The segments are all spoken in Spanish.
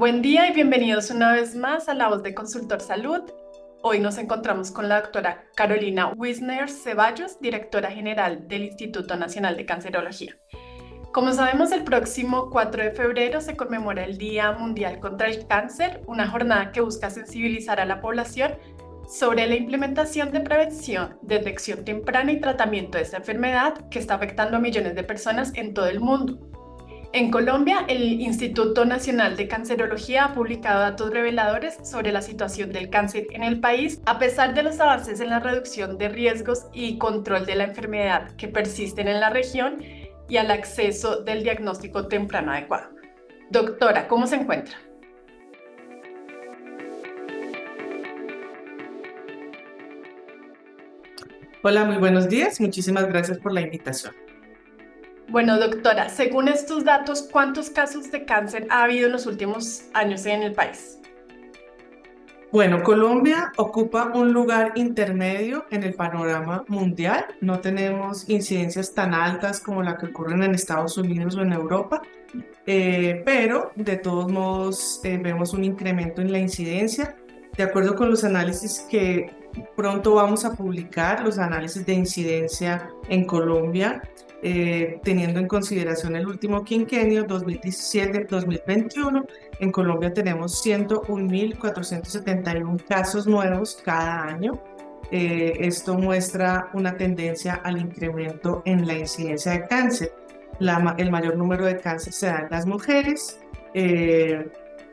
Buen día y bienvenidos una vez más a La Voz de Consultor Salud. Hoy nos encontramos con la doctora Carolina Wisner Ceballos, directora general del Instituto Nacional de Cancerología. Como sabemos, el próximo 4 de febrero se conmemora el Día Mundial contra el Cáncer, una jornada que busca sensibilizar a la población sobre la implementación de prevención, detección temprana y tratamiento de esta enfermedad que está afectando a millones de personas en todo el mundo. En Colombia, el Instituto Nacional de Cancerología ha publicado datos reveladores sobre la situación del cáncer en el país, a pesar de los avances en la reducción de riesgos y control de la enfermedad que persisten en la región y al acceso del diagnóstico temprano adecuado. Doctora, ¿cómo se encuentra? Hola, muy buenos días. Muchísimas gracias por la invitación. Bueno, doctora, según estos datos, ¿cuántos casos de cáncer ha habido en los últimos años en el país? Bueno, Colombia ocupa un lugar intermedio en el panorama mundial. No tenemos incidencias tan altas como la que ocurren en Estados Unidos o en Europa, eh, pero de todos modos eh, vemos un incremento en la incidencia. De acuerdo con los análisis que pronto vamos a publicar, los análisis de incidencia en Colombia, eh, teniendo en consideración el último quinquenio 2017-2021, en Colombia tenemos 101.471 casos nuevos cada año. Eh, esto muestra una tendencia al incremento en la incidencia de cáncer. el mayor número de cáncer se da en las mujeres, eh,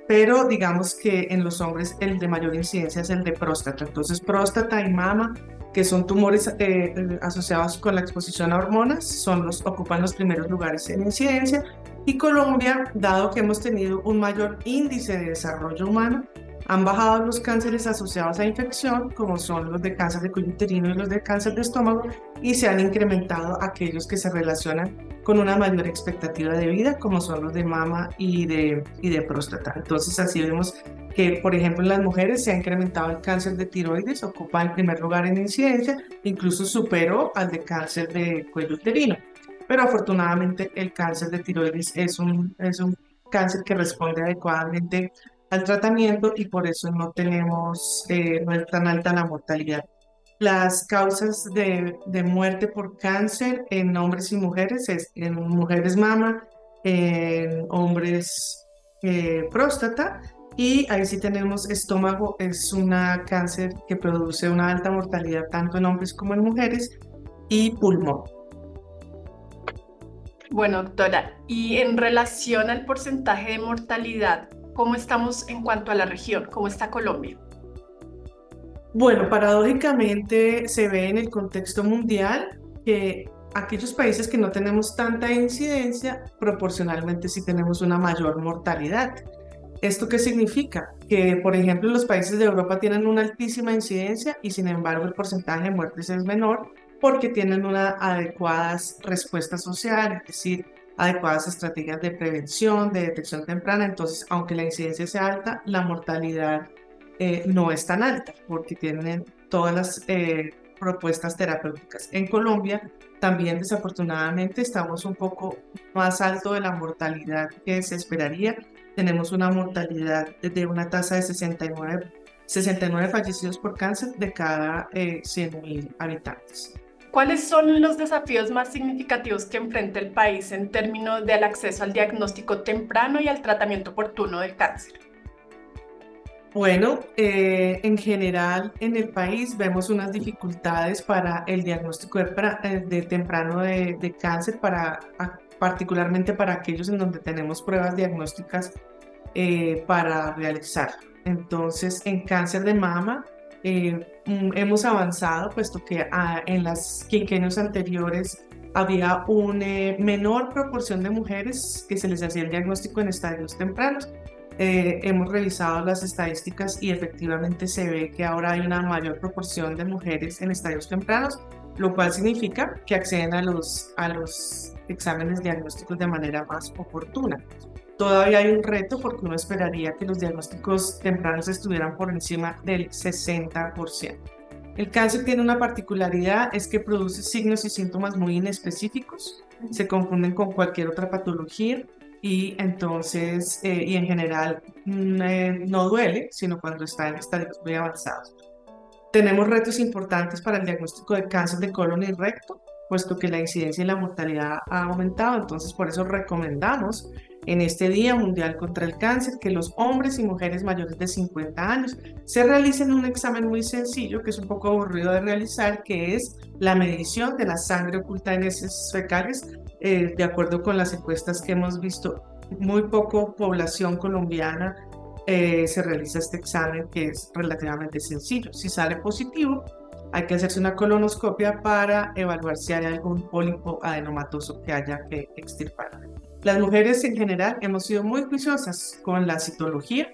pero digamos que en los hombres el de mayor incidencia es el de próstata. Entonces, próstata y mama que son tumores eh, eh, asociados con la exposición a hormonas, son los, ocupan los primeros lugares en incidencia. Y Colombia, dado que hemos tenido un mayor índice de desarrollo humano, han bajado los cánceres asociados a infección, como son los de cáncer de cuello uterino y los de cáncer de estómago, y se han incrementado aquellos que se relacionan con una mayor expectativa de vida, como son los de mama y de, y de próstata. Entonces, así vemos que, por ejemplo, en las mujeres se ha incrementado el cáncer de tiroides, ocupa el primer lugar en incidencia, incluso superó al de cáncer de cuello uterino. Pero afortunadamente el cáncer de tiroides es un, es un cáncer que responde adecuadamente al tratamiento y por eso no tenemos, eh, no es tan alta la mortalidad. Las causas de, muerte por cáncer en hombres y mujeres es en mujeres mama, en hombres eh, próstata y ahí sí tenemos estómago, es una cáncer que produce una alta mortalidad tanto en hombres como en mujeres y pulmón. Bueno, doctora, y en relación al porcentaje de mortalidad, ¿Cómo estamos en cuanto a la región? ¿Cómo está Colombia? Bueno, paradójicamente se ve en el contexto mundial que aquellos países que no tenemos tanta incidencia, proporcionalmente sí tenemos una mayor mortalidad. ¿Esto qué significa? Que, por ejemplo, los países de Europa tienen una altísima incidencia y, sin embargo, el porcentaje de muertes es menor porque tienen una adecuadas respuesta social, es decir, adecuadas estrategias de prevención, de detección temprana. Entonces, aunque la incidencia sea alta, la mortalidad eh, no es tan alta porque tienen todas las eh, propuestas terapéuticas. En Colombia, también desafortunadamente estamos un poco más alto de la mortalidad que se esperaría. Tenemos una mortalidad de una tasa de 69, 69 fallecidos por cáncer de cada eh, 100.000 habitantes. ¿Cuáles son los desafíos más significativos que enfrenta el país en términos del acceso al diagnóstico temprano y al tratamiento oportuno del cáncer? Bueno, eh, en general en el país vemos unas dificultades para el diagnóstico de, eh, temprano de, cáncer, para, particularmente para aquellos en donde tenemos pruebas diagnósticas eh, para realizar. Entonces, en cáncer de mama, eh, mm, hemos avanzado, puesto que ah, en las quinquenios anteriores había una eh, menor proporción de mujeres que se les hacía el diagnóstico en estadios tempranos. Eh, hemos revisado las estadísticas y efectivamente se ve que ahora hay una mayor proporción de mujeres en estadios tempranos, lo cual significa que acceden a los, a los exámenes diagnósticos de manera más oportuna. Todavía hay un reto porque uno esperaría que los diagnósticos tempranos estuvieran por encima del 60%. El cáncer tiene una particularidad, es que produce signos y síntomas muy inespecíficos, se confunden con cualquier otra patología y entonces, eh, y en general mm, eh, no duele, sino cuando está en estadios muy avanzados. Tenemos retos importantes para el diagnóstico de cáncer de colon y recto, puesto que la incidencia y la mortalidad ha aumentado, entonces por eso recomendamos en este Día Mundial contra el Cáncer que los hombres y mujeres mayores de 50 años se realicen un examen muy sencillo, que es un poco aburrido de realizar, que es la medición de la sangre oculta en heces fecales, eh, de acuerdo con las encuestas que hemos visto, muy poco población colombiana eh, se realiza este examen que es relativamente sencillo. Si sale positivo, hay que hacerse una colonoscopia para evaluar si hay algún pólipo adenomatoso que haya que extirpar. Las mujeres en general hemos sido muy juiciosas con la citología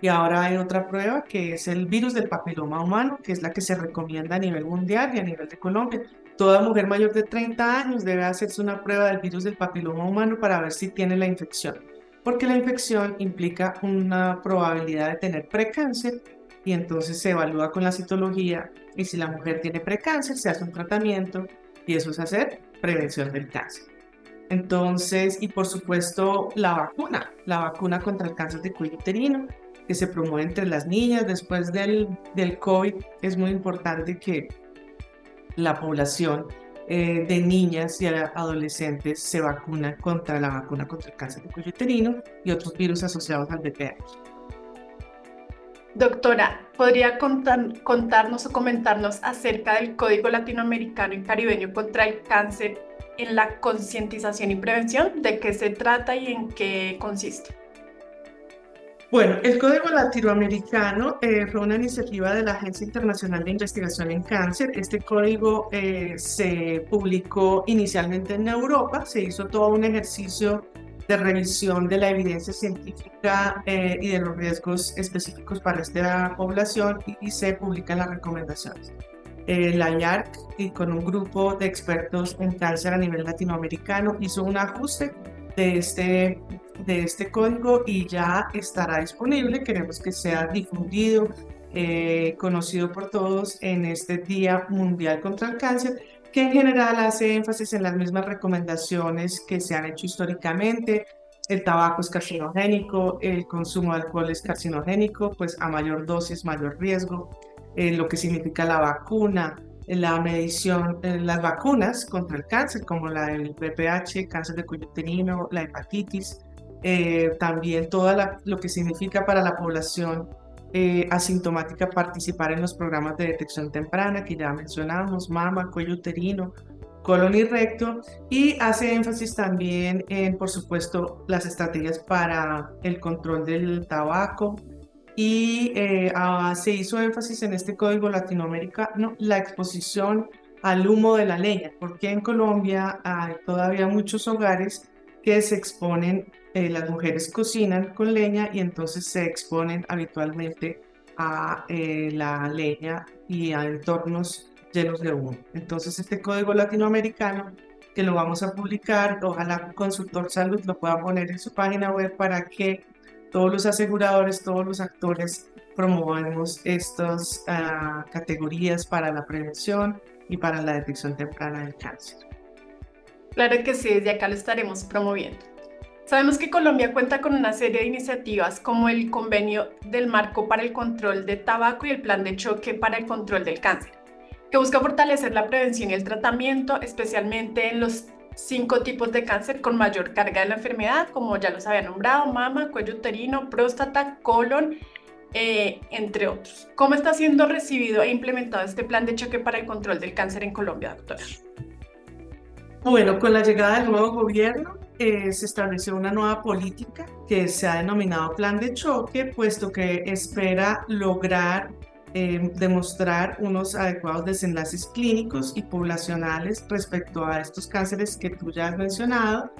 y ahora hay otra prueba que es el virus del papiloma humano, que es la que se recomienda a nivel mundial y a nivel de Colombia. Toda mujer mayor de 30 años debe hacerse una prueba del virus del papiloma humano para ver si tiene la infección, porque la infección implica una probabilidad de tener precáncer y entonces se evalúa con la citología y si la mujer tiene precáncer se hace un tratamiento y eso es hacer prevención del cáncer. Entonces, y por supuesto, la vacuna, la vacuna contra el cáncer de cuello uterino, que se promueve entre las niñas después del, del COVID, es muy importante que la población eh, de niñas y adolescentes se vacuna contra la vacuna contra el cáncer de cuello uterino y otros virus asociados al VPH. Doctora, ¿podría contarnos o comentarnos acerca del Código Latinoamericano y Caribeño contra el Cáncer en la concientización y prevención, de qué se trata y en qué consiste. Bueno, el Código Latinoamericano eh, fue una iniciativa de la Agencia Internacional de Investigación en Cáncer. Este código eh, se publicó inicialmente en Europa, se hizo todo un ejercicio de revisión de la evidencia científica eh, y de los riesgos específicos para esta población y, y se publican las recomendaciones la IARC y con un grupo de expertos en cáncer a nivel latinoamericano hizo un ajuste de este, de este código y ya estará disponible. Queremos que sea difundido, eh, conocido por todos en este Día Mundial contra el Cáncer, que en general hace énfasis en las mismas recomendaciones que se han hecho históricamente. El tabaco es carcinogénico, el consumo de alcohol es carcinogénico, pues a mayor dosis, mayor riesgo eh, lo que significa la vacuna, la medición, de las vacunas contra el cáncer, como la del VPH, cáncer de cuello uterino, la hepatitis, eh, también todo lo que significa para la población eh, asintomática participar en los programas de detección temprana que ya mencionamos, mama, cuello uterino, colon y recto, y hace énfasis también en, por supuesto, las estrategias para el control del tabaco, y eh, ah, se hizo énfasis en este código latinoamericano la exposición al humo de la leña, porque en Colombia hay todavía muchos hogares que se exponen, eh, las mujeres cocinan con leña y entonces se exponen habitualmente a eh, la leña y a entornos llenos de humo. Entonces este código latinoamericano que lo vamos a publicar, ojalá Consultor Salud lo pueda poner en su página web para que todos los aseguradores, todos los actores promovemos estas ah, categorías para la prevención y para la detección temprana del cáncer. Claro que sí, desde acá lo estaremos promoviendo. Sabemos que Colombia cuenta con una serie de iniciativas como el Convenio del Marco para el Control de Tabaco y el Plan de Choque para el Control del Cáncer, que busca fortalecer la prevención y el tratamiento, especialmente en los cinco tipos de cáncer con mayor carga de la enfermedad, como ya los había nombrado, mama, cuello uterino, próstata, colon, eh, entre otros. ¿Cómo está siendo recibido e implementado este plan de choque para el control del cáncer en Colombia, doctora? Bueno, con la llegada del nuevo gobierno eh, se estableció una nueva política que se ha denominado plan de choque, puesto que espera lograr Em, demostrar unos adecuados desenlaces clínicos y poblacionales respecto a estos cánceres que tú ya has mencionado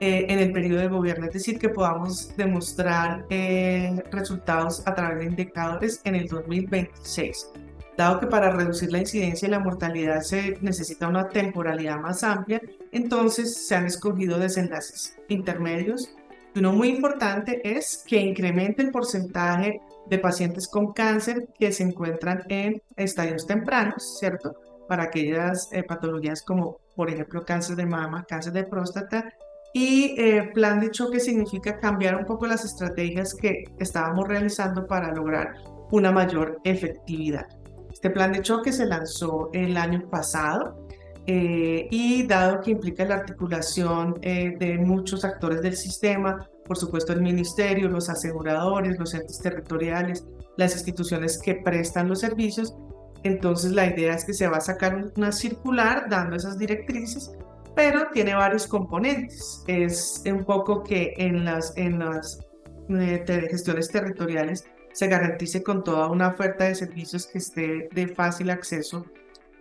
eh, en el periodo de gobierno, es decir, que podamos demostrar eh, resultados a través de indicadores en el 2026. Dado que para reducir la incidencia y la mortalidad se necesita una temporalidad más amplia, entonces se han escogido desenlaces intermedios. Uno muy importante es que incremente el porcentaje de pacientes con cáncer que se encuentran en estadios tempranos, ¿cierto? Para aquellas eh, patologías como, por ejemplo, cáncer de mama, cáncer de próstata Y eh, plan de choque significa cambiar un poco las estrategias que estábamos realizando para lograr una mayor efectividad. Este plan de choque se lanzó el año pasado eh, y dado que implica la articulación eh, de muchos actores del sistema, por supuesto el ministerio, los aseguradores, los entes territoriales, las instituciones que prestan los servicios, entonces la idea es que se va a sacar una circular dando esas directrices, pero tiene varios componentes. Es un poco que en las, en las eh, gestiones territoriales se garantice con toda una oferta de servicios que esté de fácil acceso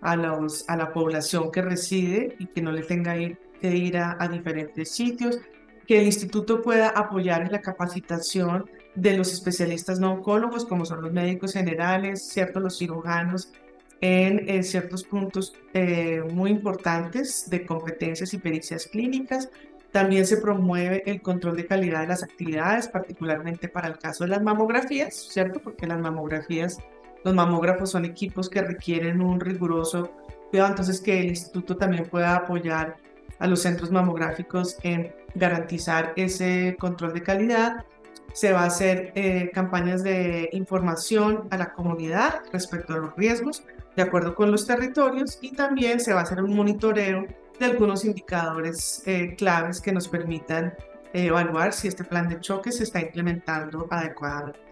a, los, a la población que reside y que no le tenga que ir a, a diferentes sitios, que el instituto pueda apoyar en la capacitación de los especialistas no oncólogos, como son los médicos generales, cierto, los cirujanos, en, ciertos puntos eh, muy importantes de competencias y pericias clínicas. También se promueve el control de calidad de las actividades, particularmente para el caso de las mamografías, ¿cierto? Porque las mamografías, los mamógrafos son equipos que requieren un riguroso cuidado, entonces que el instituto también pueda apoyar a los centros mamográficos en garantizar ese control de calidad. Se va a hacer eh, campañas de información a la comunidad respecto a los riesgos, de acuerdo con los territorios, y también se va a hacer un monitoreo de algunos indicadores eh, claves que nos permitan eh, evaluar si este plan de choque se está implementando adecuadamente.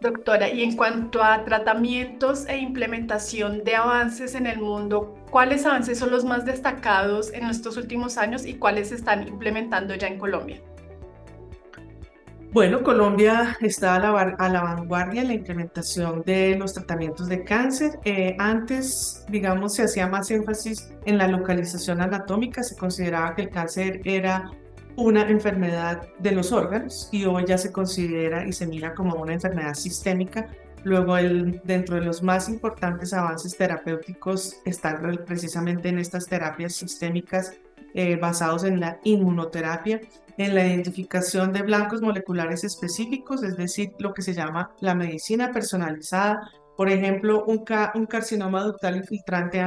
Doctora, y en cuanto a tratamientos e implementación de avances en el mundo, ¿cuáles avances son los más destacados en estos últimos años y cuáles se están implementando ya en Colombia? Bueno, Colombia está a la, vanguardia en la implementación de los tratamientos de cáncer. Eh, antes, digamos, se hacía más énfasis en la localización anatómica, se consideraba que el cáncer era una enfermedad de los órganos y hoy ya se considera y se mira como una enfermedad sistémica. Luego, el, dentro de los más importantes avances terapéuticos están precisamente en estas terapias sistémicas eh, basados en la inmunoterapia, en la identificación de blancos moleculares específicos, es decir, lo que se llama la medicina personalizada. Por ejemplo, un, un carcinoma ductal infiltrante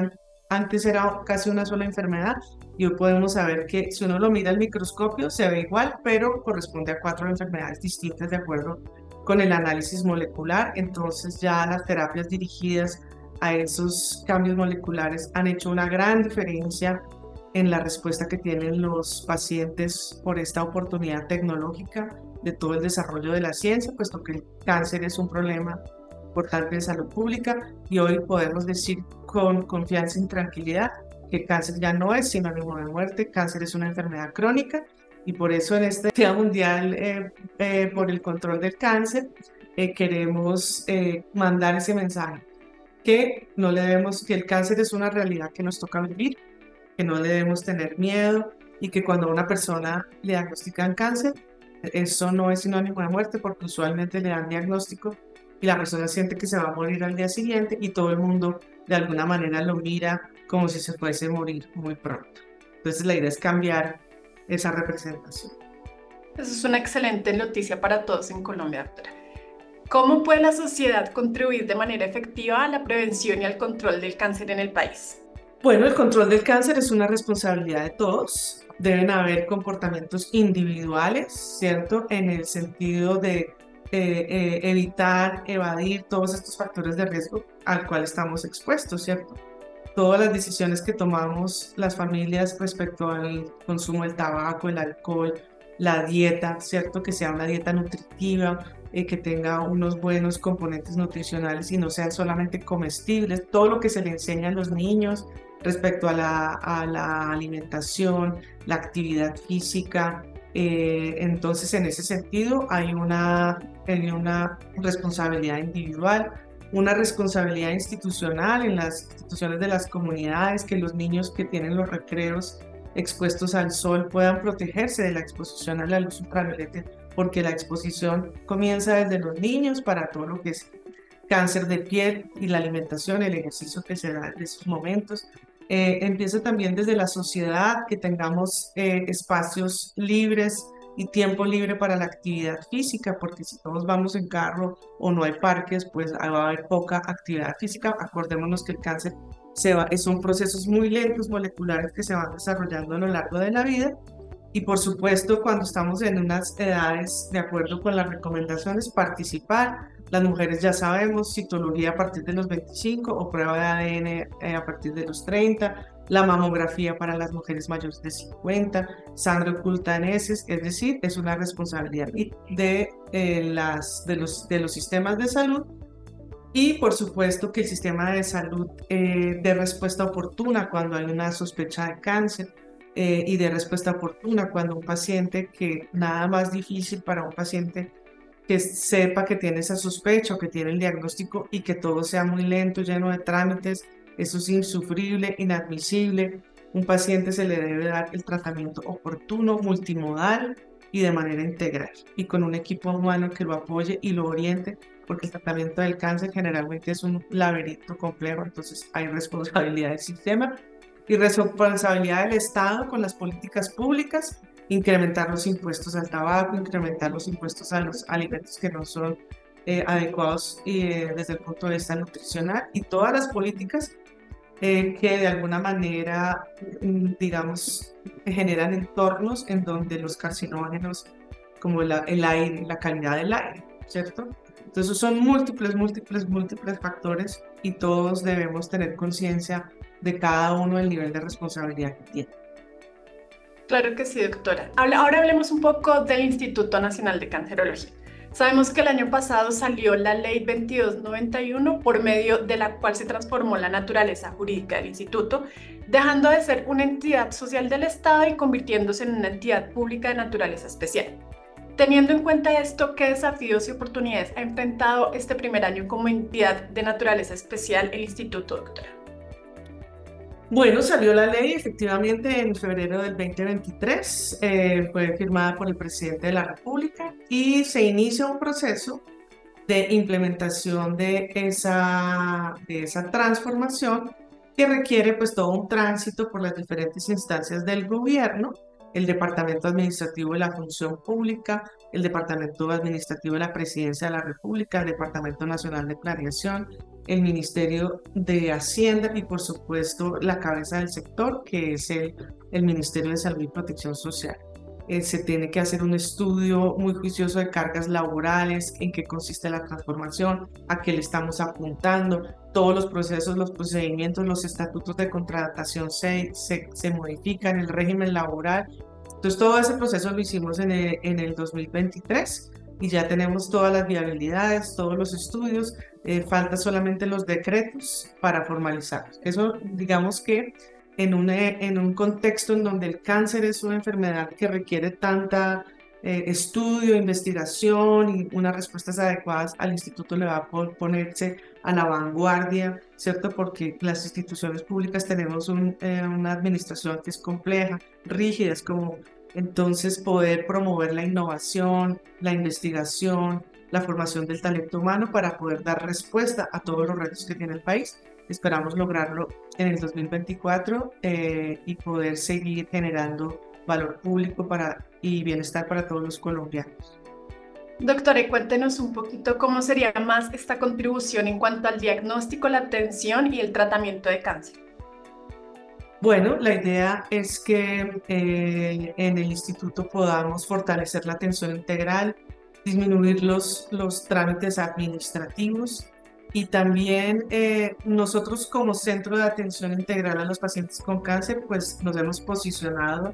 antes era casi una sola enfermedad y hoy podemos saber que si uno lo mira al microscopio se ve igual, pero corresponde a cuatro enfermedades distintas de acuerdo con el análisis molecular. Entonces ya las terapias dirigidas a esos cambios moleculares han hecho una gran diferencia en la respuesta que tienen los pacientes por esta oportunidad tecnológica de todo el desarrollo de la ciencia, puesto que el cáncer es un problema importante de salud pública y hoy podemos decir con confianza y tranquilidad que cáncer ya no es sinónimo de muerte, cáncer es una enfermedad crónica y por eso en este Día Mundial eh, eh, por el Control del Cáncer eh, queremos mandar ese mensaje que no le debemos, que el cáncer es una realidad que nos toca vivir, que no le debemos tener miedo y que cuando a una persona le diagnostican cáncer, eso no es sinónimo de muerte porque usualmente le dan diagnóstico y la persona siente que se va a morir al día siguiente y todo el mundo de alguna manera lo mira como si se fuese a morir muy pronto. Entonces la idea es cambiar esa representación. Eso es una excelente noticia para todos en Colombia, doctora. ¿Cómo puede la sociedad contribuir de manera efectiva a la prevención y al control del cáncer en el país? Bueno, el control del cáncer es una responsabilidad de todos. Deben haber comportamientos individuales, ¿cierto? En el sentido de eh, eh, evitar, evadir todos estos factores de riesgo al cual estamos expuestos, ¿cierto? Todas las decisiones que tomamos las familias respecto al consumo del tabaco, el alcohol, la dieta, ¿cierto? Que sea una dieta nutritiva, eh, que tenga unos buenos componentes nutricionales y no sean solamente comestibles. Todo lo que se le enseña a los niños, respecto a la, alimentación, la actividad física. Eh, entonces, en ese sentido, hay una, hay una responsabilidad individual, una responsabilidad institucional en las instituciones de las comunidades, que los niños que tienen los recreos expuestos al sol puedan protegerse de la exposición a la luz ultravioleta, porque la exposición comienza desde los niños para todo lo que es cáncer de piel y la alimentación, el ejercicio que se da en esos momentos, eh, también desde la sociedad, que tengamos eh, espacios libres y tiempo libre para la actividad física, porque si todos vamos en carro o no hay parques, pues va a haber poca actividad física. Acordémonos que el cáncer se va, son procesos muy lentos moleculares que se van desarrollando a lo largo de la vida y por supuesto cuando estamos en unas edades de acuerdo con las recomendaciones participar. Las mujeres ya sabemos citología a partir de los 25 o prueba de ADN eh, a partir de los 30, la mamografía para las mujeres mayores de 50, sangre oculta en heces, es decir, es una responsabilidad de, eh, las, de, los, de los sistemas de salud. Y por supuesto que el sistema de salud eh, de respuesta oportuna cuando hay una sospecha de cáncer eh, y de respuesta oportuna cuando un paciente que nada más difícil para un paciente que sepa que tiene esa sospecha o que tiene el diagnóstico y que todo sea muy lento, lleno de trámites, eso es insufrible, inadmisible. Un paciente se le debe dar el tratamiento oportuno, multimodal y de manera integral y con un equipo humano que lo apoye y lo oriente porque el tratamiento del cáncer generalmente es un laberinto complejo, entonces hay responsabilidad del sistema y responsabilidad del Estado con las políticas públicas, incrementar los impuestos al tabaco, incrementar los impuestos a los alimentos que no son eh, adecuados eh, desde el punto de vista nutricional y todas las políticas eh, que de alguna manera, mm, digamos, generan entornos en donde los carcinógenos, como el aire, la calidad del aire, ¿cierto? Entonces son múltiples, múltiples, múltiples factores y todos debemos tener conciencia de cada uno del nivel de responsabilidad que tiene. Claro que sí, doctora. Ahora hablemos un poco del Instituto Nacional de Cancerología. Sabemos que el año pasado salió la ley 2291 por medio de la cual se transformó la naturaleza jurídica del instituto, dejando de ser una entidad social del Estado y convirtiéndose en una entidad pública de naturaleza especial. Teniendo en cuenta esto, ¿qué desafíos y oportunidades ha enfrentado este primer año como entidad de naturaleza especial el Instituto, doctora? Bueno, salió la ley efectivamente en febrero del 2023, eh, fue firmada por el presidente de la República y se inicia un proceso de implementación de esa, de esa transformación que requiere pues todo un tránsito por las diferentes instancias del gobierno el Departamento Administrativo de la Función Pública, el Departamento Administrativo de la Presidencia de la República, el Departamento Nacional de Planeación, el Ministerio de Hacienda y por supuesto la cabeza del sector, que es el, el Ministerio de Salud y Protección Social. Eh, se tiene que hacer un estudio muy juicioso de cargas laborales, en qué consiste la transformación, a qué le estamos apuntando, todos los procesos, los procedimientos, los estatutos de contratación se, se, se modifican, el régimen laboral. Entonces todo ese proceso lo hicimos en el, en el 2023 y ya tenemos todas las viabilidades, todos los estudios, eh, falta solamente los decretos para formalizarlos. Eso digamos que en un, en un contexto en donde el cáncer es una enfermedad que requiere tanta eh, estudio, investigación y unas respuestas adecuadas, al instituto le va a ponerse a la vanguardia, ¿cierto? Porque las instituciones públicas tenemos eh, una administración que es compleja, rígida, es como entonces poder promover la innovación, la investigación, la formación del talento humano para poder dar respuesta a todos los retos que tiene el país Esperamos lograrlo en el 2024 eh, y poder seguir generando valor público para, y bienestar para todos los colombianos. Doctora, cuéntenos un poquito cómo sería más esta contribución en cuanto al diagnóstico, la atención y el tratamiento de cáncer. Bueno, la idea es que eh, en el instituto podamos fortalecer la atención integral, disminuir los, los trámites administrativos, y también eh, nosotros como Centro de Atención Integral a los Pacientes con Cáncer, pues nos hemos posicionado,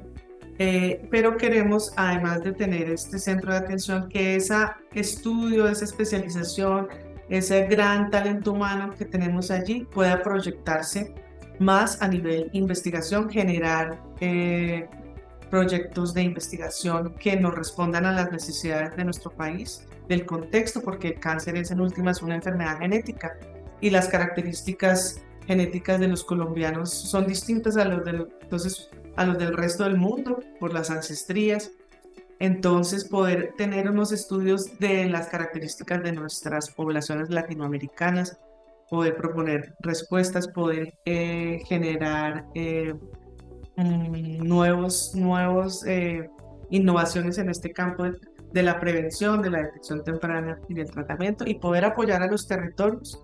eh, pero queremos, además de tener este centro de atención, que ese estudio, esa especialización, ese gran talento humano que tenemos allí pueda proyectarse más a nivel investigación, generar eh, proyectos de investigación que nos respondan a las necesidades de nuestro país del contexto, porque el cáncer es en últimas una enfermedad genética y las características genéticas de los colombianos son distintas a los del, entonces, a los del resto del mundo por las ancestrías. Entonces, poder tener unos estudios de las características de nuestras poblaciones latinoamericanas, poder proponer respuestas, poder eh, generar eh, mm, nuevos, nuevos eh, innovaciones en este campo de, de la prevención, de la detección temprana y del tratamiento y poder apoyar a los territorios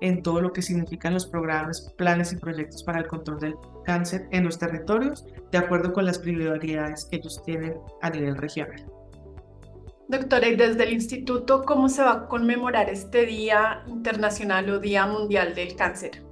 en todo lo que significan los programas, planes y proyectos para el control del cáncer en los territorios, de acuerdo con las prioridades que ellos tienen a nivel regional. Doctora, y desde el instituto, ¿cómo se va a conmemorar este Día Internacional o Día Mundial del Cáncer?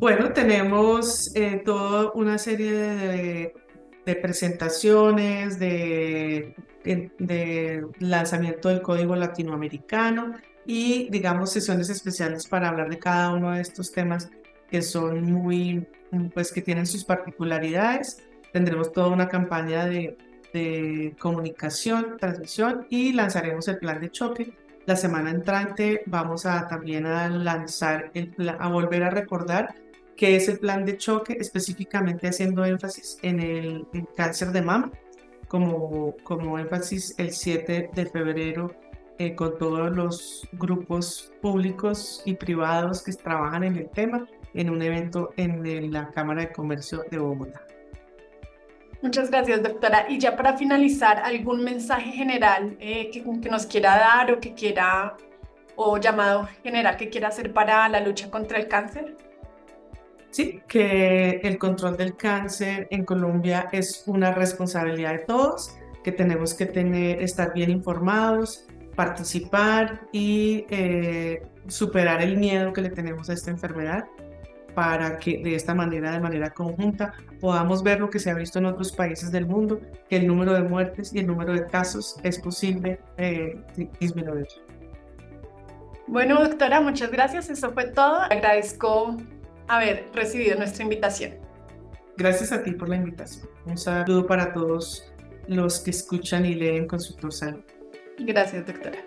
Bueno, tenemos eh, toda una serie de, presentaciones, de, de, lanzamiento del código latinoamericano y, digamos, sesiones especiales para hablar de cada uno de estos temas que son muy, pues que tienen sus particularidades. Tendremos toda una campaña de de comunicación, transmisión y lanzaremos el plan de choque. La semana entrante vamos a también a lanzar, el a volver a recordar qué es el plan de choque, específicamente haciendo énfasis en el, cáncer de mama, como, como énfasis el 7 de febrero eh, con todos los grupos públicos y privados que trabajan en el tema en un evento en la Cámara de Comercio de Bogotá. Muchas gracias, doctora. Y ya para finalizar, ¿algún mensaje general eh, que, que, nos quiera dar o que quiera, o llamado general que quiera hacer para la lucha contra el cáncer? Sí, que el control del cáncer en Colombia es una responsabilidad de todos, que tenemos que tener, estar bien informados, participar y eh, superar el miedo que le tenemos a esta enfermedad para que de esta manera, de manera conjunta, podamos ver lo que se ha visto en otros países del mundo, que el número de muertes y el número de casos es posible eh, disminuir. Bueno, doctora, muchas gracias. Eso fue todo. Agradezco haber recibido nuestra invitación. Gracias a ti por la invitación. Un saludo para todos los que escuchan y leen Consultor Salud. Gracias, doctora.